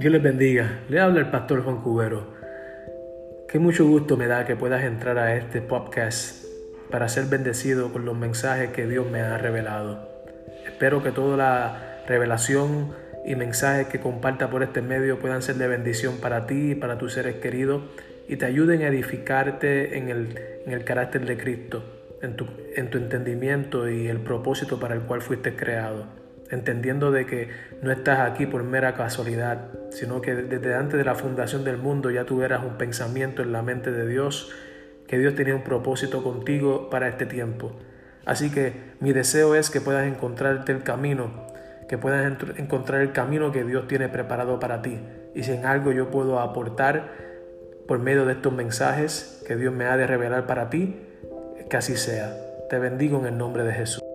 Dios les bendiga. Le habla el pastor Juan Cubero. Qué mucho gusto me da que puedas entrar a este podcast para ser bendecido con los mensajes que Dios me ha revelado. Espero que toda la revelación y mensajes que comparta por este medio puedan ser de bendición para ti y para tus seres queridos y te ayuden a edificarte en el, carácter de Cristo, en tu entendimiento y el propósito para el cual fuiste creado entendiendo de que no estás aquí por mera casualidad, sino que desde antes de la fundación del mundo ya tuvieras un pensamiento en la mente de Dios, que Dios tenía un propósito contigo para este tiempo. Así que mi deseo es que puedas encontrarte el camino, que puedas encontrar el camino que Dios tiene preparado para ti. Y si en algo yo puedo aportar por medio de estos mensajes que Dios me ha de revelar para ti, que así sea. Te bendigo en el nombre de Jesús.